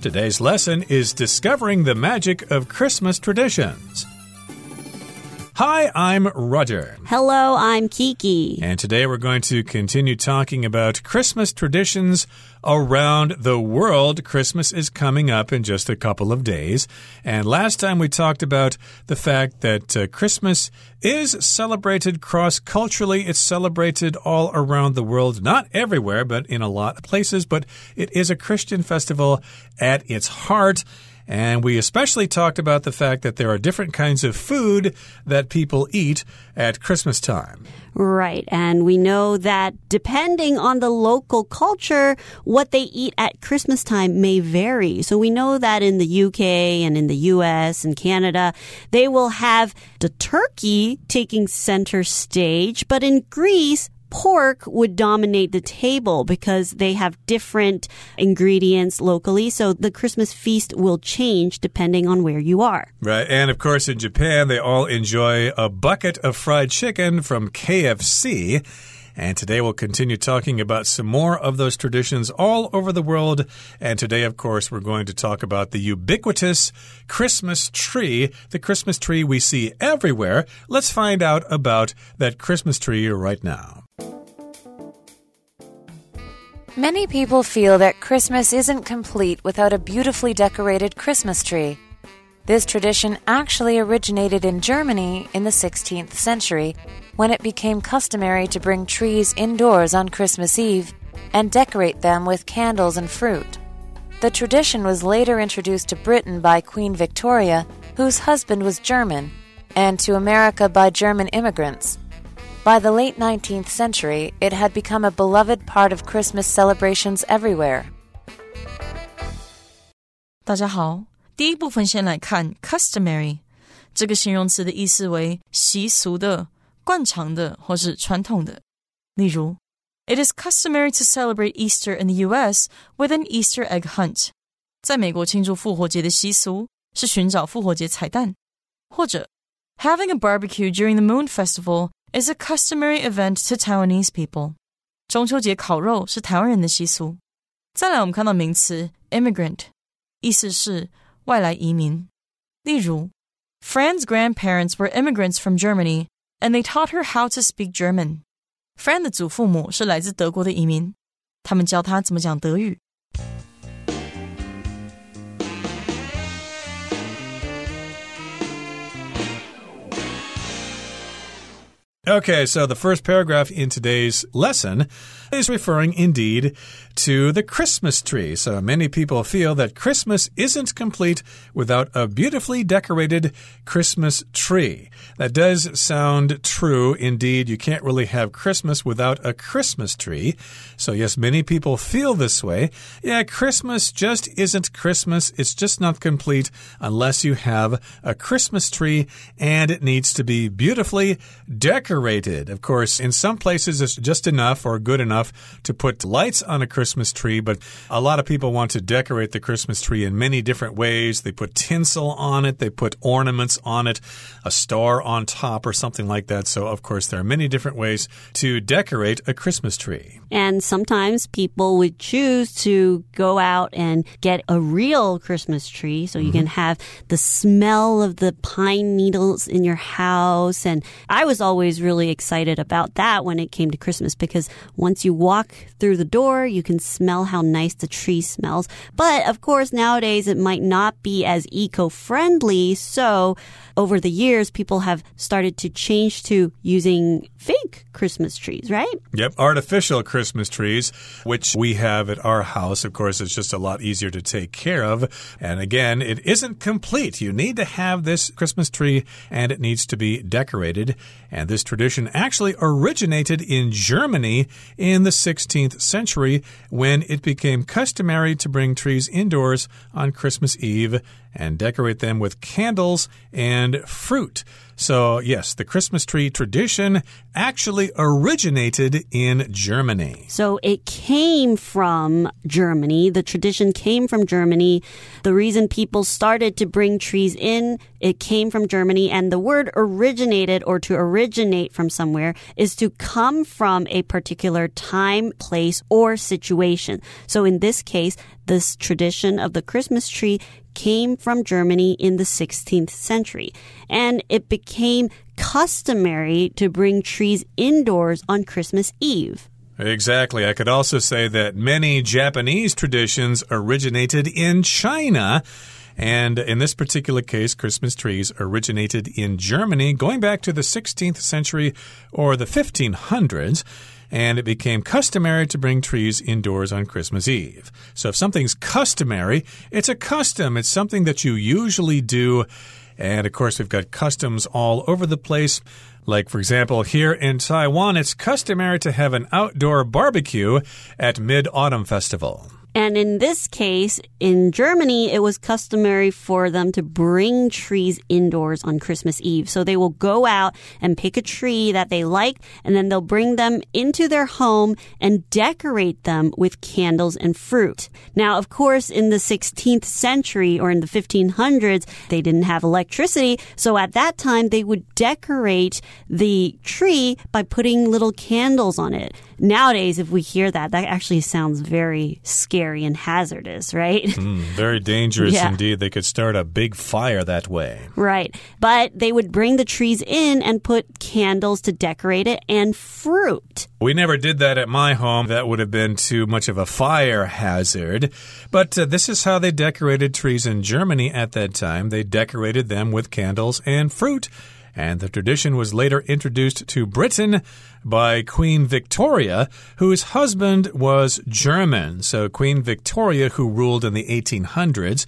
Today's lesson is discovering the magic of Christmas traditions. Hi, I'm Roger. Hello, I'm Kiki. And today we're going to continue talking about Christmas traditions around the world. Christmas is coming up in just a couple of days. And last time we talked about the fact that uh, Christmas is celebrated cross culturally. It's celebrated all around the world, not everywhere, but in a lot of places. But it is a Christian festival at its heart. And we especially talked about the fact that there are different kinds of food that people eat at Christmas time. Right. And we know that depending on the local culture, what they eat at Christmas time may vary. So we know that in the UK and in the US and Canada, they will have the turkey taking center stage. But in Greece, pork would dominate the table because they have different ingredients locally. So the Christmas feast will change depending on where you are. Right. And of course, in Japan, they all enjoy a bucket of fried chicken from KFC. And today we'll continue talking about some more of those traditions all over the world. And today, of course, we're going to talk about the ubiquitous Christmas tree, the Christmas tree we see everywhere. Let's find out about that Christmas tree right now. Many people feel that Christmas isn't complete without a beautifully decorated Christmas tree. This tradition actually originated in Germany in the 16th century when it became customary to bring trees indoors on Christmas Eve and decorate them with candles and fruit. The tradition was later introduced to Britain by Queen Victoria, whose husband was German, and to America by German immigrants. By the late 19th century, it had become a beloved part of Christmas celebrations everywhere. 大家好，第一部分先来看 customary 这个形容词的意思为习俗的、惯常的或是传统的。例如，It is customary to celebrate Easter in the U.S. with an Easter egg hunt。在美国庆祝复活节的习俗是寻找复活节彩蛋，或者 Having a barbecue during the Moon Festival is a customary event to Taiwanese people。中秋节烤肉是台湾人的习俗。再来，我们看到名词 immigrant，意思是外来移民。例如，Fran's grandparents were immigrants from Germany and they taught her how to speak German. Fran 的祖父母是来自德国的移民，他们教他怎么讲德语。 Okay, so the first paragraph in today's lesson is referring indeed to the Christmas tree. So many people feel that Christmas isn't complete without a beautifully decorated Christmas tree. That does sound true. Indeed, you can't really have Christmas without a Christmas tree. So, yes, many people feel this way. Yeah, Christmas just isn't Christmas. It's just not complete unless you have a Christmas tree and it needs to be beautifully decorated. Of course, in some places it's just enough or good enough enough to put lights on a Christmas tree, but a lot of people want to decorate the Christmas tree in many different ways. They put tinsel on it, they put ornaments on it, a star on top, or something like that. So, of course, there are many different ways to decorate a Christmas tree. And sometimes people would choose to go out and get a real Christmas tree so you mm -hmm. can have the smell of the pine needles in your house. And I was always really excited about that when it came to Christmas because once you you walk through the door, you can smell how nice the tree smells. But of course, nowadays it might not be as eco-friendly. So over the years, people have started to change to using fake Christmas trees, right? Yep, artificial Christmas trees, which we have at our house. Of course, it's just a lot easier to take care of. And again, it isn't complete. You need to have this Christmas tree and it needs to be decorated. And this tradition actually originated in Germany in the 16th century when it became customary to bring trees indoors on Christmas Eve and decorate them with candles and fruit. So, yes, the Christmas tree tradition actually originated in Germany. So it came from Germany. The tradition came from Germany. The reason people started to bring trees in, it came from Germany. And the word originated or to originate from somewhere is to come from a particular time, place, or situation. So in this case, this tradition of the Christmas tree came from Germany in the 16th century. And it became customary to bring trees indoors on Christmas Eve. Exactly. I could also say that many Japanese traditions originated in China. And in this particular case, Christmas trees originated in Germany going back to the 16th century or the 1500s and it became customary to bring trees indoors on Christmas Eve. So if something's customary, it's a custom. It's something that you usually do. And of course, we've got customs all over the place. Like, for example, here in Taiwan, it's customary to have an outdoor barbecue at Mid Autumn Festival. And in this case, in Germany, it was customary for them to bring trees indoors on Christmas Eve. So they will go out and pick a tree that they like, and then they'll bring them into their home and decorate them with candles and fruit. Now, of course, in the 16th century or in the 1500s, they didn't have electricity. So at that time, they would decorate the tree by putting little candles on it. Nowadays, if we hear that, that actually sounds very scary and hazardous, right? Mm, very dangerous Yeah. indeed. They could start a big fire that way. Right. But they would bring the trees in and put candles to decorate it and fruit. We never did that at my home. That would have been too much of a fire hazard. But uh, this is how they decorated trees in Germany at that time. They decorated them with candles and fruit. And the tradition was later introduced to Britain by Queen Victoria, whose husband was German. So, Queen Victoria, who ruled in the 1800s,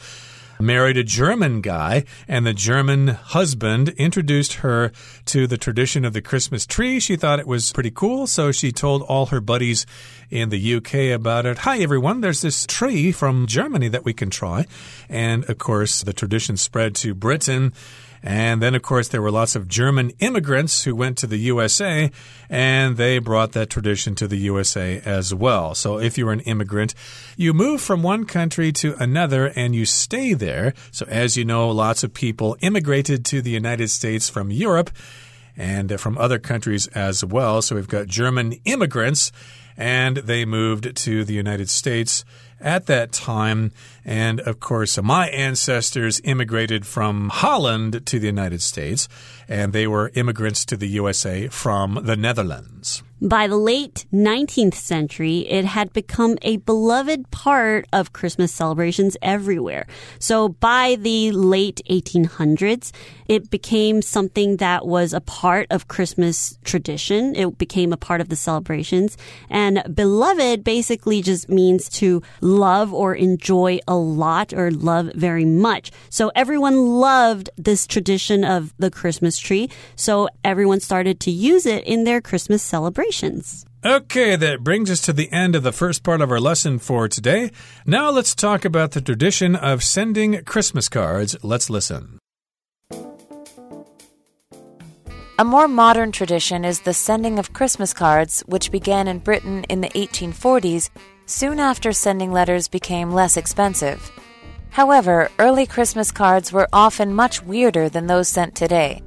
married a German guy, and the German husband introduced her to the tradition of the Christmas tree. She thought it was pretty cool, so she told all her buddies in the UK about it. Hi, everyone, there's this tree from Germany that we can try. And of course, the tradition spread to Britain. And then, of course, there were lots of German immigrants who went to the USA and they brought that tradition to the USA as well. So, if you're an immigrant, you move from one country to another and you stay there. So, as you know, lots of people immigrated to the United States from Europe and uh, from other countries as well. So, we've got German immigrants and they moved to the United States at that time. And of course, my ancestors immigrated from Holland to the United States, and they were immigrants to the USA from the Netherlands. By the late 19th century, it had become a beloved part of Christmas celebrations everywhere. So by the late 1800s, it became something that was a part of Christmas tradition. It became a part of the celebrations. And beloved basically just means to love or enjoy a lot or love very much. So everyone loved this tradition of the Christmas tree. So everyone started to use it in their Christmas celebrations. Okay, that brings us to the end of the first part of our lesson for today. Now let's talk about the tradition of sending Christmas cards. Let's listen. A more modern tradition is the sending of Christmas cards, which began in Britain in the 1840s, soon after sending letters became less expensive. However, early Christmas cards were often much weirder than those sent today.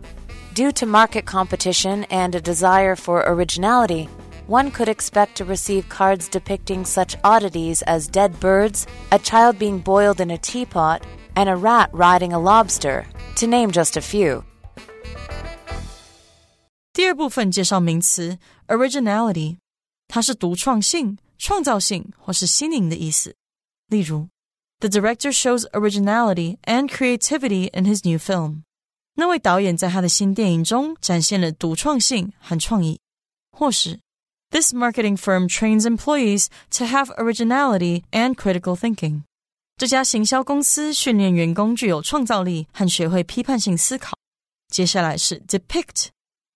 Due to market competition and a desire for originality, one could expect to receive cards depicting such oddities as dead birds, a child being boiled in a teapot, and a rat riding a lobster, to name just a few. 第二部分介绍名词 originality，它是独创性、创造性或是新颖的意思。例如，The director shows originality and creativity in his new film。 那位导演在他的新电影中展现了独创性和创意。或是，This marketing firm trains employees to have originality and critical thinking。这家行销公司训练员工具有创造力和学会批判性思考。接下来是 depict。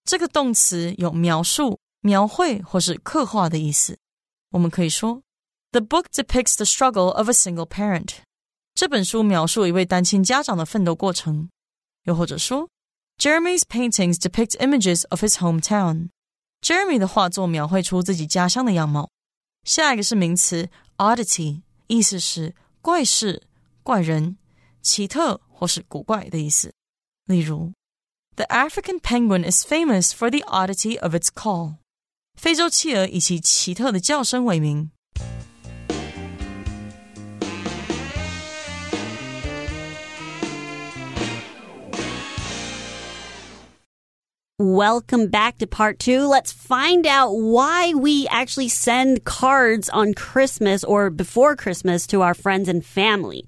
这个动词有描述、描绘或是刻画的意思。我们可以说，The book depicts the struggle of a single parent。这本书描述一位单亲家长的奋斗过程。 又或者说 Jeremy's paintings depict images of his hometown. Jeremy 的画作描绘出自己家乡的样貌。下一个是名词 oddity，意思是怪事、怪人、奇特或是古怪的意思。例如，The African penguin is famous for the oddity of its call。非洲企鹅以其奇特的叫声为名。 Welcome back to part two. Let's find out why we actually send cards on Christmas or before Christmas to our friends and family.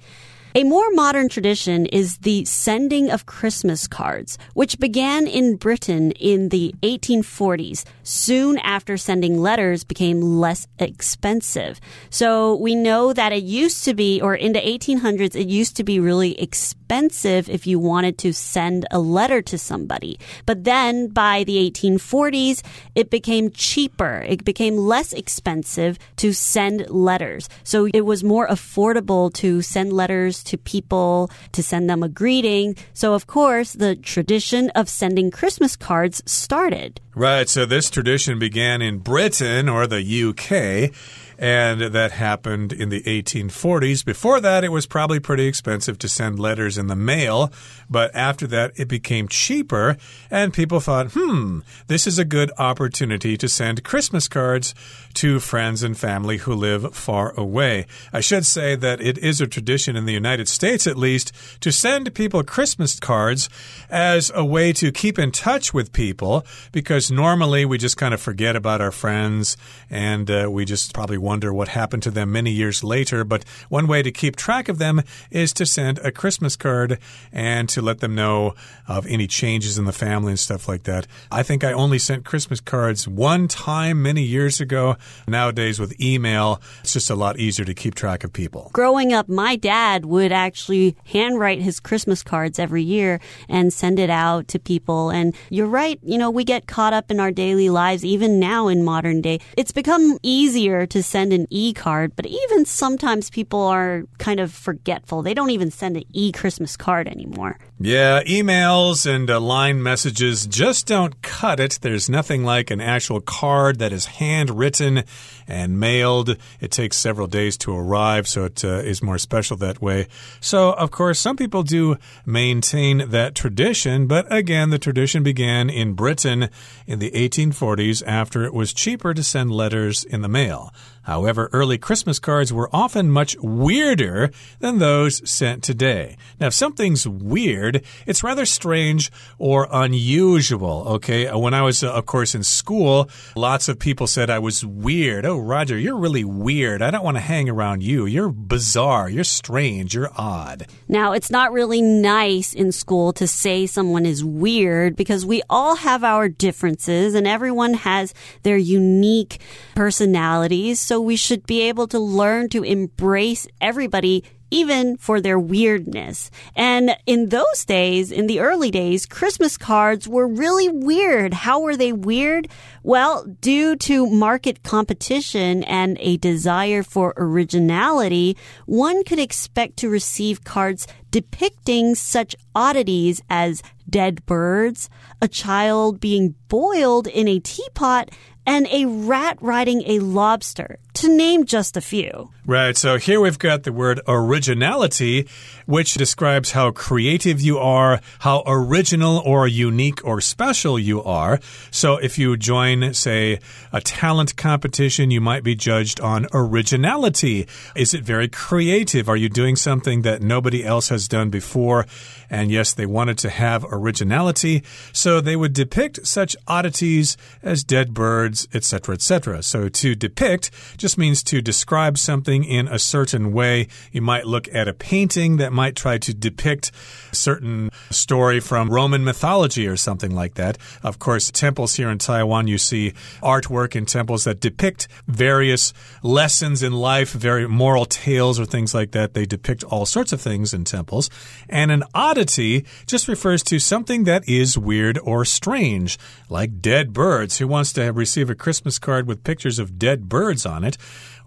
A more modern tradition is the sending of Christmas cards, which began in Britain in the 1840s, soon after sending letters became less expensive. So we know that it used to be, or in the 1800s, it used to be really expensive if you wanted to send a letter to somebody. But then by the 1840s, it became cheaper. It became less expensive to send letters. So it was more affordable to send letters to people to send them a greeting. So, of course, the tradition of sending Christmas cards started. Right. So, this tradition began in Britain or the UK and that happened in the 1840s. Before that, it was probably pretty expensive to send letters in the mail, but after that, it became cheaper, and people thought, hmm, this is a good opportunity to send Christmas cards to friends and family who live far away. I should say that it is a tradition in the United States, at least, to send people Christmas cards as a way to keep in touch with people, because normally we just kind of forget about our friends and uh, we just probably wonder what happened to them many years later. But one way to keep track of them is to send a Christmas card and to let them know of any changes in the family and stuff like that. I think I only sent Christmas cards one time many years ago. Nowadays, with email, it's just a lot easier to keep track of people. Growing up, my dad would actually handwrite his Christmas cards every year and send it out to people. And you're right, you know, we get caught up in our daily lives, even now in modern day. It's become easier to send send an e card, but even sometimes people are kind of forgetful. They don't even send an e Christmas card anymore. Yeah, emails and uh, line messages just don't cut it. There's nothing like an actual card that is handwritten and mailed. It takes several days to arrive, so it uh, is more special that way. So, of course, some people do maintain that tradition, but again, the tradition began in Britain in the 1840s after it was cheaper to send letters in the mail. However, early Christmas cards were often much weirder than those sent today. Now, if something's weird, it's rather strange or unusual, okay? Uh, when I was, uh, of course, in school, lots of people said I was weird. Oh, Roger, you're really weird. I don't want to hang around you. You're bizarre. You're strange. You're odd. Now, it's not really nice in school to say someone is weird because we all have our differences and everyone has their unique personalities. So we should be able to learn to embrace everybody even for their weirdness. And in those days, in the early days, Christmas cards were really weird. How were they weird? Well, due to market competition and a desire for originality, one could expect to receive cards depicting such oddities as dead birds, a child being boiled in a teapot, and a rat riding a lobster, to name just a few. Right. So here we've got the word originality, which describes how creative you are, how original or unique or special you are. So if you join, say, a talent competition, you might be judged on originality. Is it very creative? Are you doing something that nobody else has done before? And yes, they wanted to have originality, so they would depict such oddities as dead birds, etc., etc. So to depict just means to describe something in a certain way. You might look at a painting that might try to depict a certain story from Roman mythology or something like that. Of course, temples here in Taiwan, you see artwork in temples that depict various lessons in life, very moral tales or things like that. They depict all sorts of things in temples. And an oddity just refers to something that is weird or strange, like dead birds. Who wants to receive a Christmas card with pictures of dead birds on it? It.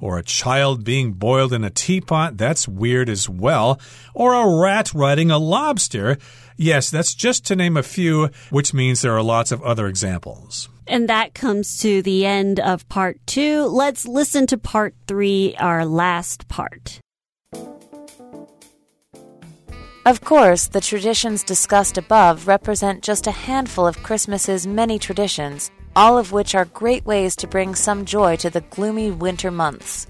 Or a child being boiled in a teapot, that's weird as well. Or a rat riding a lobster. Yes, that's just to name a few, which means there are lots of other examples. And that comes to the end of part two. Let's listen to part three, our last part. Of course, the traditions discussed above represent just a handful of Christmas's many traditions, all of which are great ways to bring some joy to the gloomy winter months.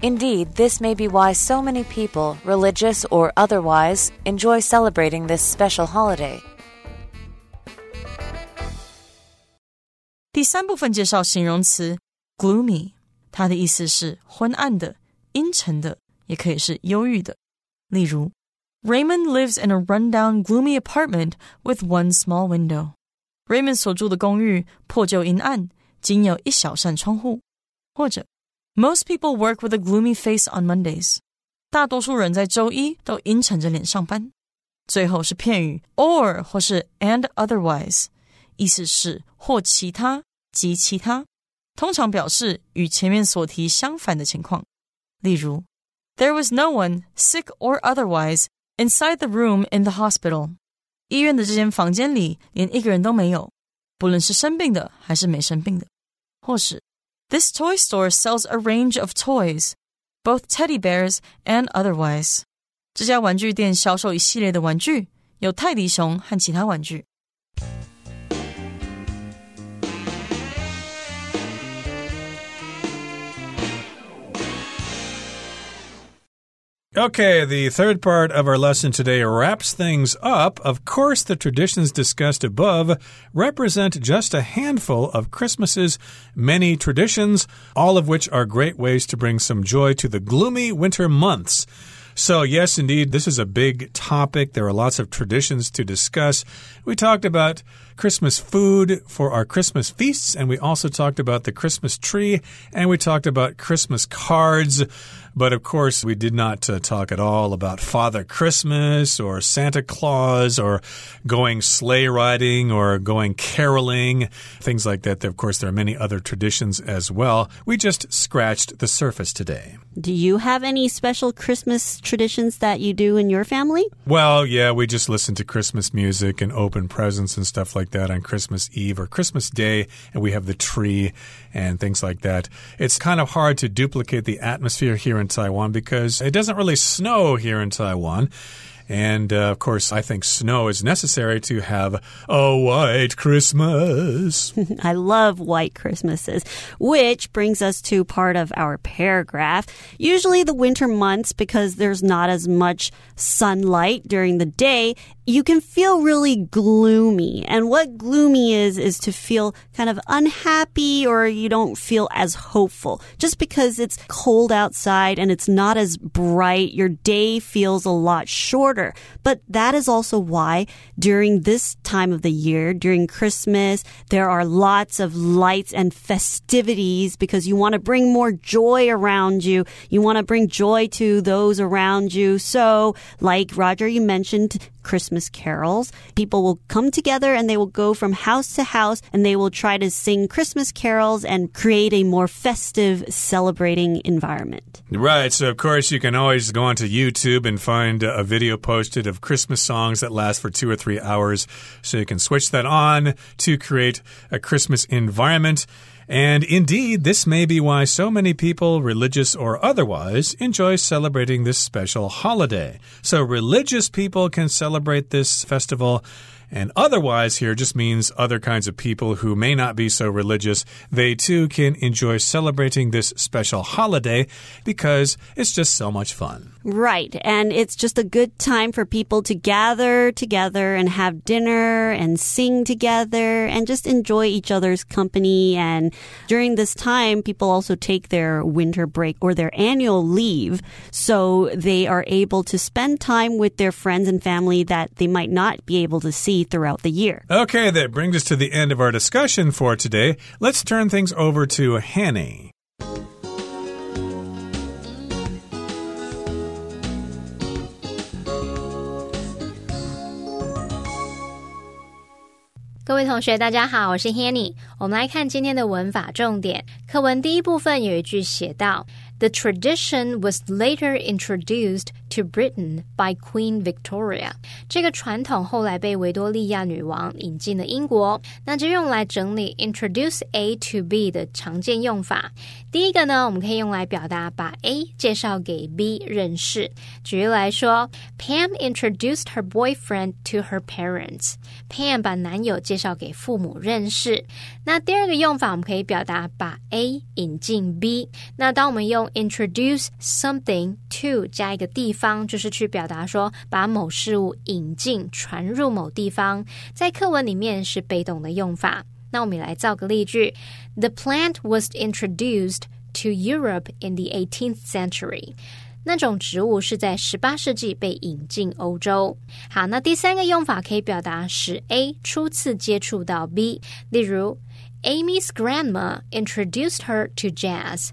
Indeed, this may be why so many people, religious or otherwise, enjoy celebrating this special holiday. 第三部分介绍形容词 gloomy，它的意思是昏暗的、阴沉的，也可以是忧郁的。例如 Raymond lives in a rundown, gloomy apartment with one small window. Raymond 所住的公寓破旧阴暗，仅有一小扇窗户。或者，Most people work with a gloomy face on Mondays. 大多数人在周一都阴沉着脸上班。最后是片语 or 或是 and otherwise，意思是或其他及其他，通常表示与前面所提相反的情况。例如，There was no one, sick or otherwise, Inside the room in the hospital， 医院的这间房间里连一个人都没有，不论是生病的还是没生病的。或是，This toy store sells a range of toys, both teddy bears and otherwise。这家玩具店销售一系列的玩具，有泰迪熊和其他玩具。Okay, the third part of our lesson today wraps things up. Of course, the traditions discussed above represent just a handful of Christmas's many traditions, all of which are great ways to bring some joy to the gloomy winter months. So, yes, indeed, this is a big topic. There are lots of traditions to discuss. We talked about Christmas food for our Christmas feasts, and we also talked about the Christmas tree, and we talked about Christmas cards. But of course, we did not uh, talk at all about Father Christmas or Santa Claus or going sleigh riding or going caroling, things like that. Of course, there are many other traditions as well. We just scratched the surface today. Do you have any special Christmas traditions that you do in your family? Well, yeah, we just listen to Christmas music and open presents and stuff like that on Christmas Eve or Christmas Day, and we have the tree and things like that. It's kind of hard to duplicate the atmosphere here in Taiwan because it doesn't really snow here in Taiwan. And uh, of course, I think snow is necessary to have a white Christmas. I love white Christmases, which brings us to part of our paragraph. Usually, the winter months, because there's not as much sunlight during the day, you can feel really gloomy. And what gloomy is, is to feel kind of unhappy or you don't feel as hopeful. Just because it's cold outside and it's not as bright, your day feels a lot shorter. But that is also why during this time of the year, during Christmas, there are lots of lights and festivities because you want to bring more joy around you. You want to bring joy to those around you. So, like Roger, you mentioned Christmas carols. People will come together and they will go from house to house and they will try to sing Christmas carols and create a more festive, celebrating environment. Right. So, of course, you can always go onto YouTube and find a video posted of Christmas songs that last for two or three hours. So you can switch that on to create a Christmas environment. And indeed, this may be why so many people, religious or otherwise, enjoy celebrating this special holiday. So, religious people can celebrate this festival and otherwise here just means other kinds of people who may not be so religious. They too can enjoy celebrating this special holiday because it's just so much fun. Right. And it's just a good time for people to gather together and have dinner and sing together and just enjoy each other's company. And during this time, people also take their winter break or their annual leave. So they are able to spend time with their friends and family that they might not be able to see throughout the year. Okay, that brings us to the end of our discussion for today. Let's turn things over to Hanny. 各位同学，大家好，我是 Hanny。我们来看今天的文法重点。课文第一部分有一句写到：“The tradition was later introduced to Britain by Queen Victoria。”这个传统后来被维多利亚女王引进了英国。那就用来整理 introduce A to B 的常见用法。第一个呢，我们可以用来表达把 A 介绍给 B 认识。举例来说，Pam introduced her boyfriend to her parents。Pam 把男友介绍给父母认识。那第二个用法，我们可以表达把 A 引进 B。那当我们用 introduce something to 加一个地方， 方就是去表达说把某事物引进、传入某地方。在课文里面是被动的用法。那我们来造个例句：The plant was introduced to Europe in the 18th century。那种植物是在十八世纪被引进欧洲。好，那第三个用法可以表达使 A 初次接触到 B，例如。Amy's grandma introduced her to jazz.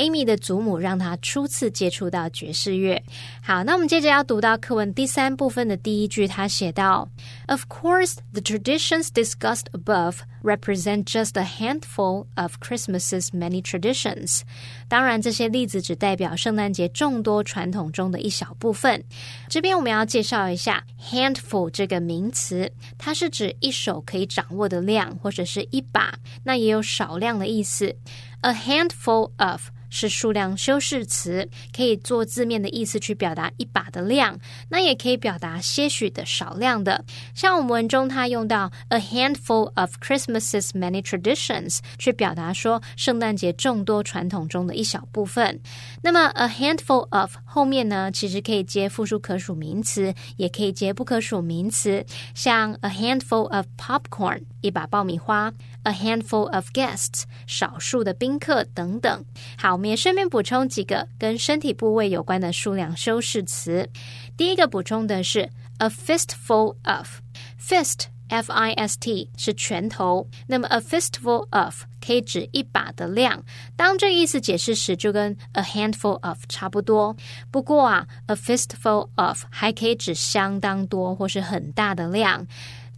Amy 的祖母让她初次接触到爵士乐。好，那我们接着要读到课文第三部分的第一句，他写道：“Of course, the traditions discussed above represent just a handful of Christmas's many traditions。”当然，这些例子只代表圣诞节众多传统中的一小部分。这边我们要介绍一下 “handful” 这个名词，它是指一手可以掌握的量，或者是一把，那也有少量的意思。A handful of 是数量修饰词，可以做字面的意思去表达一把的量，那也可以表达些许的少量的。像我们文中它用到 a handful of Christmas's many traditions，去表达说圣诞节众多传统中的一小部分。那么 a handful of 后面呢，其实可以接复数可数名词，也可以接不可数名词，像 a handful of popcorn 一把爆米花，a handful of guests 少数的宾客等等。好。我们也顺便补充几个跟身体部位有关的数量修饰词。第一个补充的是 a fistful of，fist f i s t 是拳头，那么 a fistful of 可以指一把的量。当这意思解释时，就跟 a handful of 差不多。不过啊，a fistful of 还可以指相当多或是很大的量。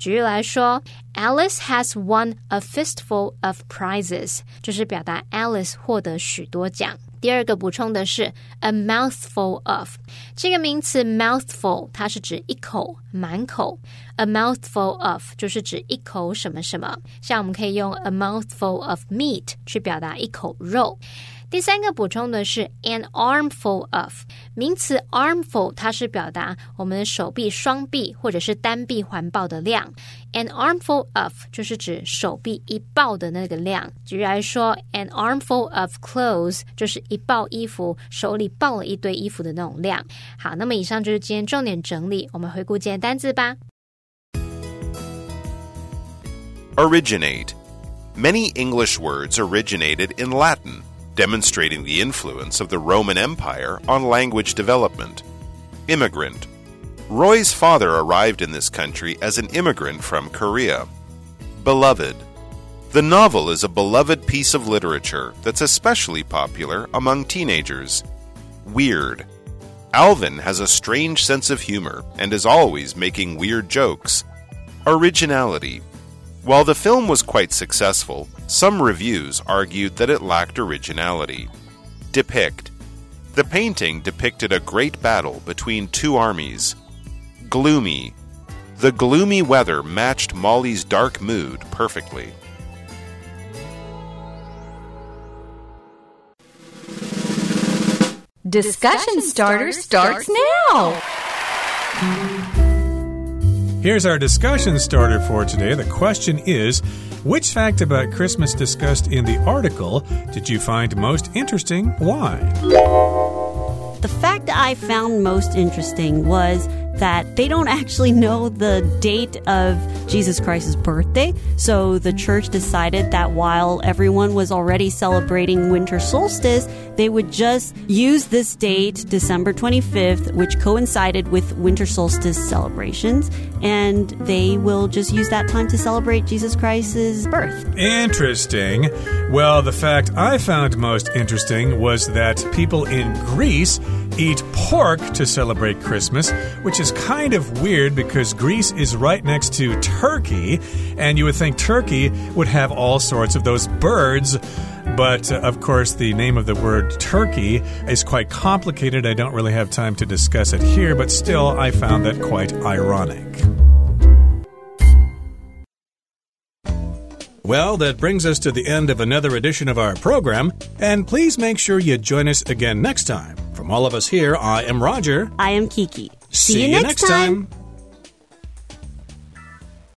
举例来说，Alice has won a fistful of prizes，就是表达 Alice 获得许多奖。第二个补充的是 a mouthful of 这个名词 mouthful 它是指一口满口，a mouthful of 就是指一口什么什么。像我们可以用 a mouthful of meat 去表达一口肉。第三个补充的是 an armful of 名词 armful，它是表达我们的手臂、双臂或者是单臂环抱的量。an armful of 就是指手臂一抱的那个量。举例来说，an armful of clothes 就是一抱衣服，手里抱了一堆衣服的那种量。好，那么以上就是今天重点整理，我们回顾今天单字吧。Originate. Many English words originated in Latin demonstrating the influence of the Roman Empire on language development. Immigrant. Roy's father arrived in this country as an immigrant from Korea. Beloved. The novel is a beloved piece of literature that's especially popular among teenagers. Weird. Alvin has a strange sense of humor and is always making weird jokes. Originality. While the film was quite successful, some reviews argued that it lacked originality. Depict The painting depicted a great battle between two armies. Gloomy The gloomy weather matched Molly's dark mood perfectly. Discussion starter starts now. Here's our discussion starter for today. The question is Which fact about Christmas discussed in the article did you find most interesting? Why? The fact I found most interesting was that they don't actually know the date of Jesus Christ's birthday. So the church decided that while everyone was already celebrating winter solstice, they would just use this date, December 25th, which coincided with winter solstice celebrations, and they will just use that time to celebrate Jesus Christ's birth. Interesting. Well, the fact I found most interesting was that people in Greece eat pork to celebrate Christmas, which is kind of weird because Greece is right next to Turkey, and you would think Turkey would have all sorts of those birds. But uh, of course, the name of the word turkey is quite complicated. I don't really have time to discuss it here, but still, I found that quite ironic. Well, that brings us to the end of another edition of our program, and please make sure you join us again next time. From all of us here, I am Roger. I am Kiki. See, you next time.